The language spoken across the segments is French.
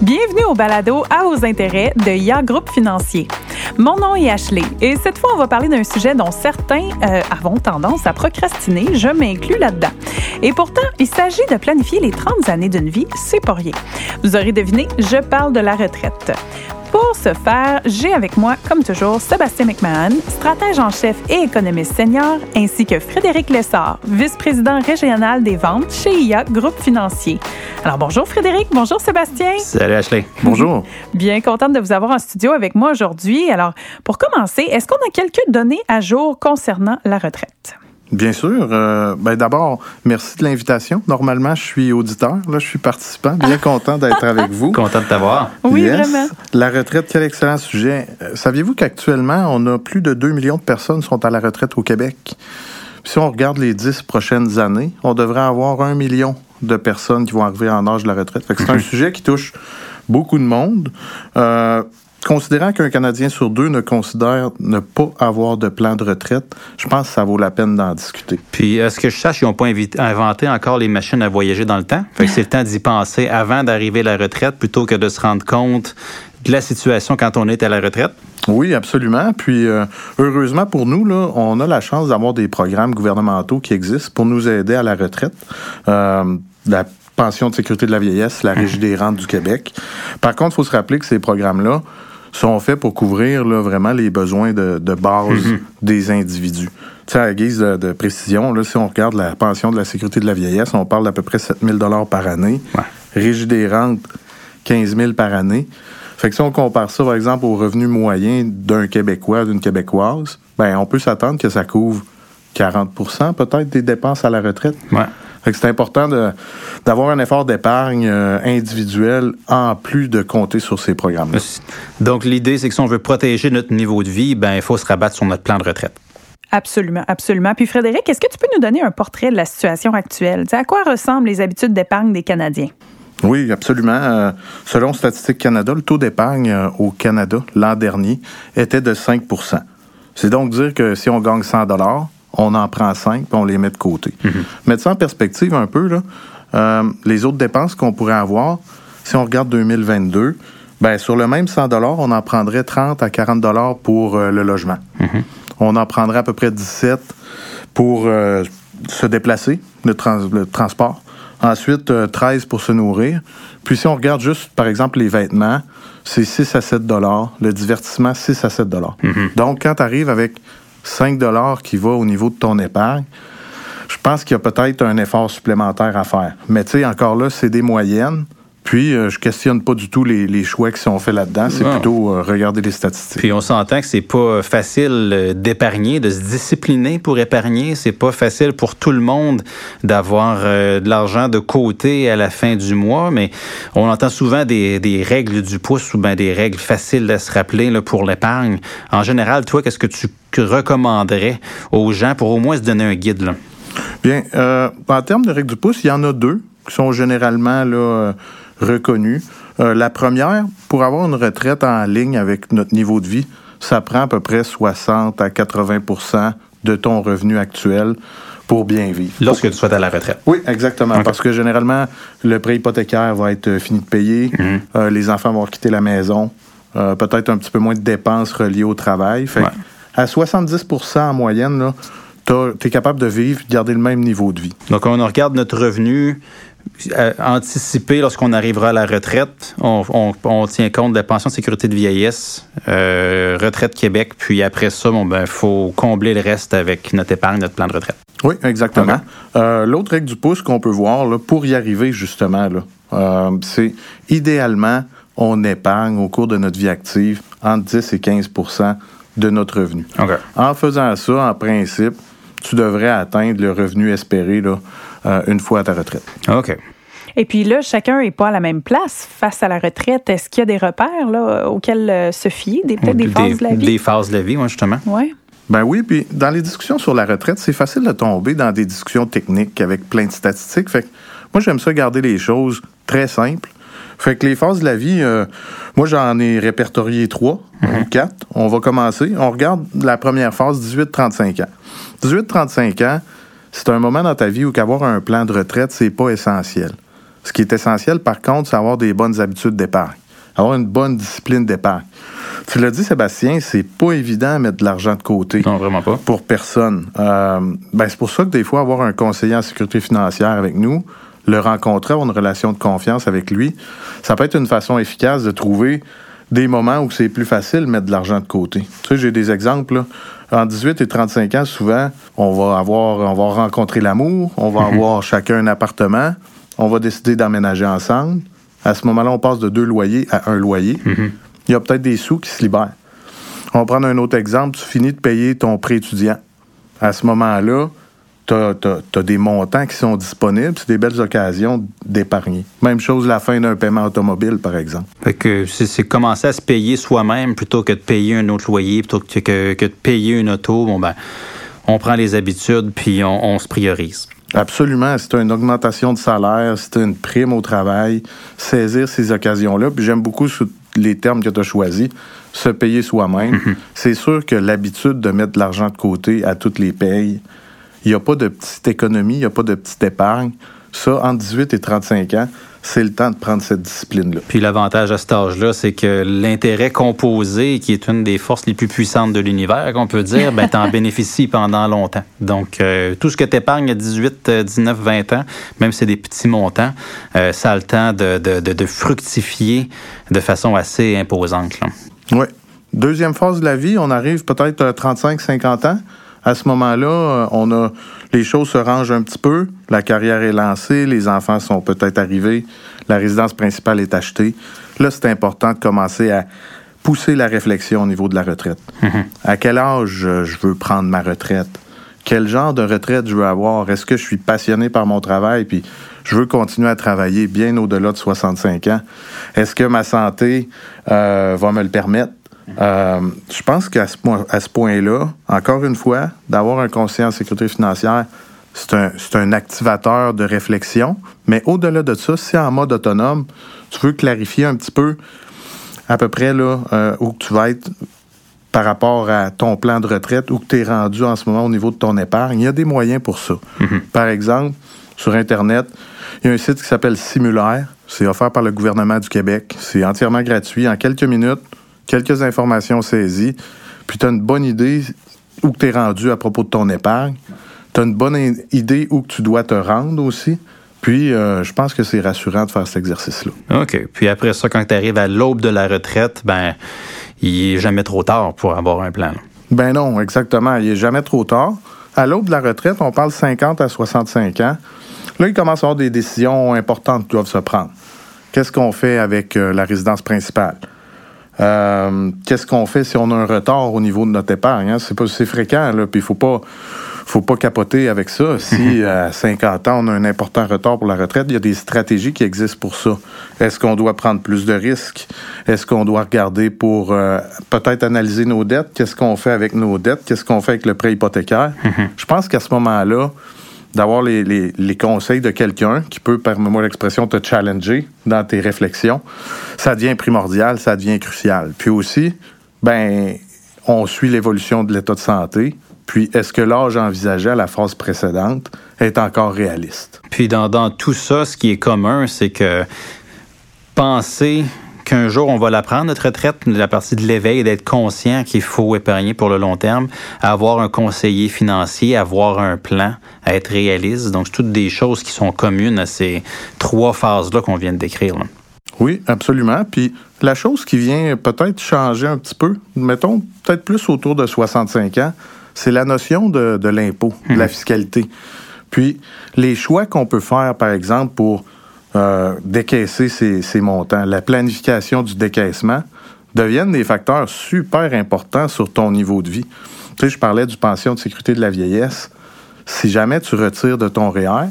Bienvenue au balado à vos intérêts de IA Groupe Financier. Mon nom est Ashley et cette fois, on va parler d'un sujet dont certains euh, avons tendance à procrastiner. Je m'inclus là-dedans. Et pourtant, il s'agit de planifier les 30 années d'une vie, c'est. Vous aurez deviné, je parle de la retraite. Pour ce faire, j'ai avec moi, comme toujours, Sébastien McMahon, stratège en chef et économiste senior, ainsi que Frédéric Lessard, vice-président régional des ventes chez IA Groupe Financier. Alors bonjour Frédéric, bonjour Sébastien. Salut Ashley. Bonjour. Bien contente de vous avoir en studio avec moi aujourd'hui. Alors, pour commencer, est-ce qu'on a quelques données à jour concernant la retraite? Bien sûr. Euh, ben D'abord, merci de l'invitation. Normalement, je suis auditeur. Là, je suis participant. Bien content d'être avec vous. Content de t'avoir. Oui, vraiment. La retraite, quel excellent sujet. Euh, Saviez-vous qu'actuellement, on a plus de 2 millions de personnes qui sont à la retraite au Québec? Puis si on regarde les 10 prochaines années, on devrait avoir un million de personnes qui vont arriver en âge de la retraite. C'est un sujet qui touche beaucoup de monde. Euh, Considérant qu'un Canadien sur deux ne considère ne pas avoir de plan de retraite, je pense que ça vaut la peine d'en discuter. Puis, est-ce que je sache, ils n'ont pas inventé encore les machines à voyager dans le temps? Fait que c'est le temps d'y penser avant d'arriver à la retraite plutôt que de se rendre compte de la situation quand on est à la retraite? Oui, absolument. Puis, euh, heureusement pour nous, là, on a la chance d'avoir des programmes gouvernementaux qui existent pour nous aider à la retraite. Euh, la pension de sécurité de la vieillesse, la Régie des rentes du Québec. Par contre, il faut se rappeler que ces programmes-là, sont faits pour couvrir là, vraiment les besoins de, de base Mhm. des individus. Tu sais, à la guise de, de précision, là, si on regarde la pension de la sécurité de la vieillesse, on parle d'à peu près 7 000 par année. Ouais. Régie des rentes, 15 000 par année. Fait que si on compare ça, par exemple, au revenu moyen d'un Québécois, d'une Québécoise, ben, on peut s'attendre que ça couvre 40% peut-être des dépenses à la retraite. Ouais. C'est important d'avoir un effort d'épargne euh, individuel en plus de compter sur ces programmes-là. Donc, l'idée, c'est que si on veut protéger notre niveau de vie, ben, il faut se rabattre sur notre plan de retraite. Absolument, absolument. Puis Frédéric, est-ce que tu peux nous donner un portrait de la situation actuelle? À quoi ressemblent les habitudes d'épargne des Canadiens? Oui, absolument. Euh, selon Statistique Canada, le taux d'épargne euh, au Canada l'an dernier était de 5% C'est donc dire que si on gagne 100 on en prend 5 puis on les met de côté. Mettre ça en perspective un peu, là, euh, les autres dépenses qu'on pourrait avoir, si on regarde 2022, ben, sur le même 100 on en prendrait 30 à 40 pour euh, le logement. On en prendrait à peu près 17 pour euh, se déplacer, le, trans- le transport. Ensuite, euh, 13 pour se nourrir. Puis si on regarde juste, par exemple, les vêtements, c'est 6 à 7 dollars. Le divertissement, 6 à 7 dollars. Donc, quand tu arrives avec 5 dollars qui va au niveau de ton épargne, je pense qu'il y a peut-être un effort supplémentaire à faire. Mais tu sais, encore là, c'est des moyennes. Puis, euh, je questionne pas du tout les, les choix qui sont faits là-dedans. C'est Non. plutôt euh, regarder les statistiques. Puis on s'entend que c'est pas facile euh, d'épargner, de se discipliner pour épargner. C'est pas facile pour tout le monde d'avoir euh, de l'argent de côté à la fin du mois, mais on entend souvent des, des règles du pouce ou bien des règles faciles à se rappeler là, pour l'épargne. En général, toi, qu'est-ce que tu recommanderais aux gens pour au moins se donner un guide? Là? Bien, euh, en termes de règles du pouce, il y en a deux qui sont généralement là, euh, reconnues. Euh, la première, pour avoir une retraite en ligne avec notre niveau de vie, ça prend à peu près 60 à 80% de ton revenu actuel pour bien vivre. Lorsque tu sois à la retraite. Oui, exactement. Parce que généralement, le prêt hypothécaire va être euh, fini de payer. Mhm. Euh, les enfants vont quitter la maison. Euh, Peut-être un petit peu moins de dépenses reliées au travail. Fait que Ouais. à 70% en moyenne, tu es capable de vivre de garder le même niveau de vie. Donc, on regarde notre revenu euh, anticipé lorsqu'on arrivera à la retraite. On, on- on tient compte de la pension de sécurité de vieillesse, euh, retraite Québec, puis après ça, bon, ben, faut combler le reste avec notre épargne, notre plan de retraite. Oui, exactement. Euh, L'autre règle du pouce qu'on peut voir là, pour y arriver, justement, c'est idéalement, on épargne au cours de notre vie active entre 10 et 15% de notre revenu. En faisant ça, en principe, tu devrais atteindre le revenu espéré là, euh, une fois à ta retraite. OK. Et puis là, chacun n'est pas à la même place face à la retraite. Est-ce qu'il y a des repères là, auxquels euh, se fier, des, peut-être des phases de la vie? Des phases de la vie, oui, justement. Ouais. Ben oui, puis dans les discussions sur la retraite, c'est facile de tomber dans des discussions techniques avec plein de statistiques. Fait que moi, j'aime ça garder les choses très simples. Fait que les phases de la vie, euh, moi, j'en ai répertorié trois ou quatre. On va commencer. On regarde la première phase, 18-35 ans. 18-35 ans, c'est un moment dans ta vie où qu'avoir un plan de retraite, c'est pas essentiel. Ce qui est essentiel, par contre, c'est avoir des bonnes habitudes d'épargne, avoir une bonne discipline d'épargne. Tu l'as dit, Sébastien, c'est pas évident de mettre de l'argent de côté. Non, vraiment pas. Pour personne. Euh, ben, c'est pour ça que des fois, avoir un conseiller en sécurité financière avec nous, le rencontrer, avoir une relation de confiance avec lui, ça peut être une façon efficace de trouver des moments où c'est plus facile de mettre de l'argent de côté. Tu sais, j'ai des exemples. Là. En 18 et 35 ans, souvent, on va avoir, on va rencontrer l'amour, on va avoir chacun un appartement, on va décider d'emménager ensemble. À ce moment-là, on passe de deux loyers à un loyer. Il y a peut-être des sous qui se libèrent. On va prendre un autre exemple. Tu finis de payer ton prêt étudiant. À ce moment-là, tu as, des montants qui sont disponibles. C'est des belles occasions d'épargner. Même chose la fin d'un paiement automobile, par exemple. Fait que c'est commencer à se payer soi-même plutôt que de payer un autre loyer, plutôt que, que, de payer une auto. Bon, ben, on prend les habitudes puis on, on se priorise. Absolument. C'est une augmentation de salaire, c'est une prime au travail. Saisir ces occasions-là. Puis j'aime beaucoup les termes que tu as choisis, se payer soi-même. Mhm. C'est sûr que l'habitude de mettre de l'argent de côté à toutes les payes, il n'y a pas de petite économie, il n'y a pas de petite épargne. Ça, entre 18 et 35 ans, c'est le temps de prendre cette discipline-là. Puis l'avantage à cet âge-là, c'est que l'intérêt composé, qui est une des forces les plus puissantes de l'univers, qu'on peut dire, ben, en bénéficies pendant longtemps. Donc, euh, tout ce que tu épargnes à 18, 19, 20 ans, même si c'est des petits montants, euh, ça a le temps de, de, de, fructifier de façon assez imposante. Oui. Deuxième phase de la vie, on arrive peut-être à 35, 50 ans. À ce moment-là, euh, on a les choses se rangent un petit peu, la carrière est lancée, les enfants sont peut-être arrivés, la résidence principale est achetée. Là, c'est important de commencer à pousser la réflexion au niveau de la retraite. Mm-hmm. À quel âge euh, je veux prendre ma retraite? Quel genre de retraite je veux avoir? Est-ce que je suis passionné par mon travail? Puis je veux continuer à travailler bien au-delà de 65 ans? Est-ce que ma santé euh, va me le permettre? Euh, je pense qu'à ce, point, à ce point-là, encore une fois, d'avoir un conseiller en sécurité financière, c'est un, un, activateur de réflexion. Mais au-delà de ça, si en mode autonome, tu veux clarifier un petit peu à peu près là, euh, où tu vas être par rapport à ton plan de retraite, où tu es rendu en ce moment au niveau de ton épargne, il y a des moyens pour ça. Mm-hmm. Par exemple, sur Internet, il y a un site qui s'appelle Simulaire. C'est offert par le gouvernement du Québec. C'est entièrement gratuit. En quelques minutes, quelques informations saisies, puis tu as une bonne idée où tu es rendu à propos de ton épargne. Tu as une bonne idée où tu dois te rendre aussi. Puis, euh, je pense que c'est rassurant de faire cet exercice-là. OK. Puis après ça, quand tu arrives à l'aube de la retraite, ben, il n'est jamais trop tard pour avoir un plan. Ben non, exactement. Il n'est jamais trop tard. À l'aube de la retraite, on parle 50 à 65 ans. Là, il commence à y avoir des décisions importantes qui doivent se prendre. Qu'est-ce qu'on fait avec euh, la résidence principale? Euh, qu'est-ce qu'on fait si on a un retard au niveau de notre épargne? Hein? C'est pas c'est fréquent, là, puis il faut pas faut pas capoter avec ça. Si à 50 ans, on a un important retard pour la retraite, il y a des stratégies qui existent pour ça. Est-ce qu'on doit prendre plus de risques? Est-ce qu'on doit regarder pour euh, peut-être analyser nos dettes? Qu'est-ce qu'on fait avec nos dettes? Qu'est-ce qu'on fait avec le prêt hypothécaire? Je pense qu'à ce moment-là, d'avoir les, les, conseils de quelqu'un qui peut, permets-moi l'expression, te challenger dans tes réflexions, ça devient primordial, ça devient crucial. Puis aussi, ben, on suit l'évolution de l'état de santé. Puis, est-ce que l'âge envisagé à la phase précédente est encore réaliste? Puis, dans, dans tout ça, ce qui est commun, c'est que penser qu'un jour, on va la prendre, notre retraite, la partie de l'éveil, d'être conscient qu'il faut épargner pour le long terme, avoir un conseiller financier, avoir un plan, à être réaliste. Donc, c'est toutes des choses qui sont communes à ces trois phases-là qu'on vient de décrire. Oui, absolument. Puis la chose qui vient peut-être changer un petit peu, mettons peut-être plus autour de 65 ans, c'est la notion de, l'impôt, de la mhm. fiscalité. Puis les choix qu'on peut faire, par exemple, pour euh, décaisser ces, montants, la planification du décaissement, deviennent des facteurs super importants sur ton niveau de vie. Tu sais, je parlais du pension de sécurité de la vieillesse. Si jamais tu retires de ton REER,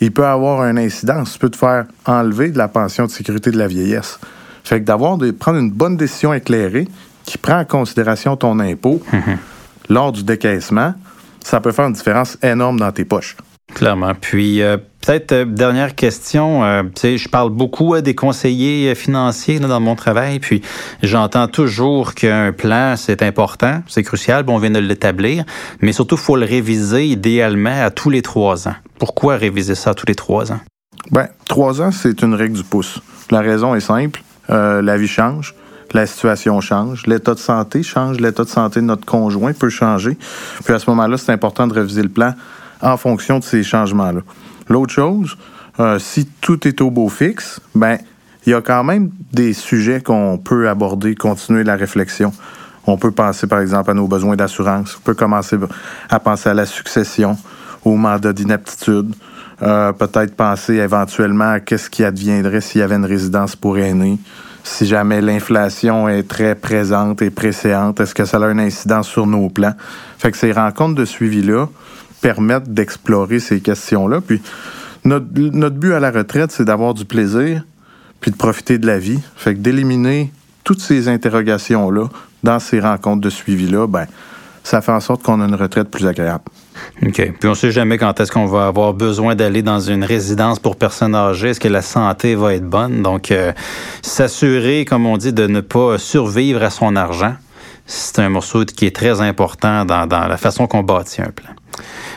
il peut avoir une incidence. Tu peux te faire enlever de la pension de sécurité de la vieillesse. Fait que d'avoir de prendre une bonne décision éclairée qui prend en considération ton impôt mm-hmm. lors du décaissement, ça peut faire une différence énorme dans tes poches. Clairement. Puis euh, peut-être euh, dernière question. Euh, je parle beaucoup des conseillers financiers dans mon travail, puis j'entends toujours qu'un plan c'est important, c'est crucial. Bon, on vient de l'établir, mais surtout faut le réviser idéalement à tous les trois ans. Pourquoi réviser ça tous les trois ans? Ben, trois ans, c'est une règle du pouce. La raison est simple. La vie change, la situation change, l'état de santé change, l'état de santé de notre conjoint peut changer. Puis à ce moment-là, c'est important de réviser le plan en fonction de ces changements-là. L'autre chose, euh, si tout est au beau fixe, ben il y a quand même des sujets qu'on peut aborder, continuer la réflexion. On peut penser, par exemple, à nos besoins d'assurance. On peut commencer à penser à la succession, au mandat d'inaptitude. Euh, peut-être penser éventuellement à qu'est-ce qui adviendrait s'il y avait une résidence pour aînés. Si jamais l'inflation est très présente et précédente, est-ce que ça a une incidence sur nos plans? Fait que ces rencontres de suivi-là permettent d'explorer ces questions-là. Puis notre, notre but à la retraite, c'est d'avoir du plaisir, puis de profiter de la vie. Fait que d'éliminer toutes ces interrogations-là dans ces rencontres de suivi-là, ben, ça fait en sorte qu'on a une retraite plus agréable. OK. Puis on ne sait jamais quand est-ce qu'on va avoir besoin d'aller dans une résidence pour personnes âgées. Est-ce que la santé va être bonne? Donc, euh, s'assurer, comme on dit, de ne pas survivre à son argent, c'est un morceau qui est très important dans, dans la façon qu'on bâtit un plan.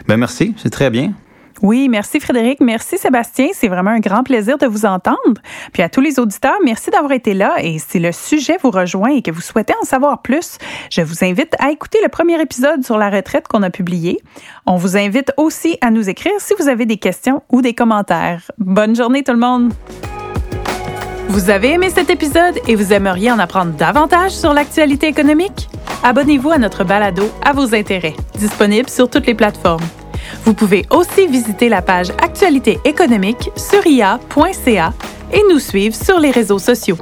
Ben merci, c'est très bien. Oui, merci Frédéric, merci Sébastien, c'est vraiment un grand plaisir de vous entendre. Puis à tous les auditeurs, merci d'avoir été là et si le sujet vous rejoint et que vous souhaitez en savoir plus, je vous invite à écouter le premier épisode sur la retraite qu'on a publié. On vous invite aussi à nous écrire si vous avez des questions ou des commentaires. Bonne journée tout le monde. Vous avez aimé cet épisode et vous aimeriez en apprendre davantage sur l'actualité économique? Abonnez-vous à notre balado à vos intérêts, disponible sur toutes les plateformes. Vous pouvez aussi visiter la page Actualité économique sur ia.ca et nous suivre sur les réseaux sociaux.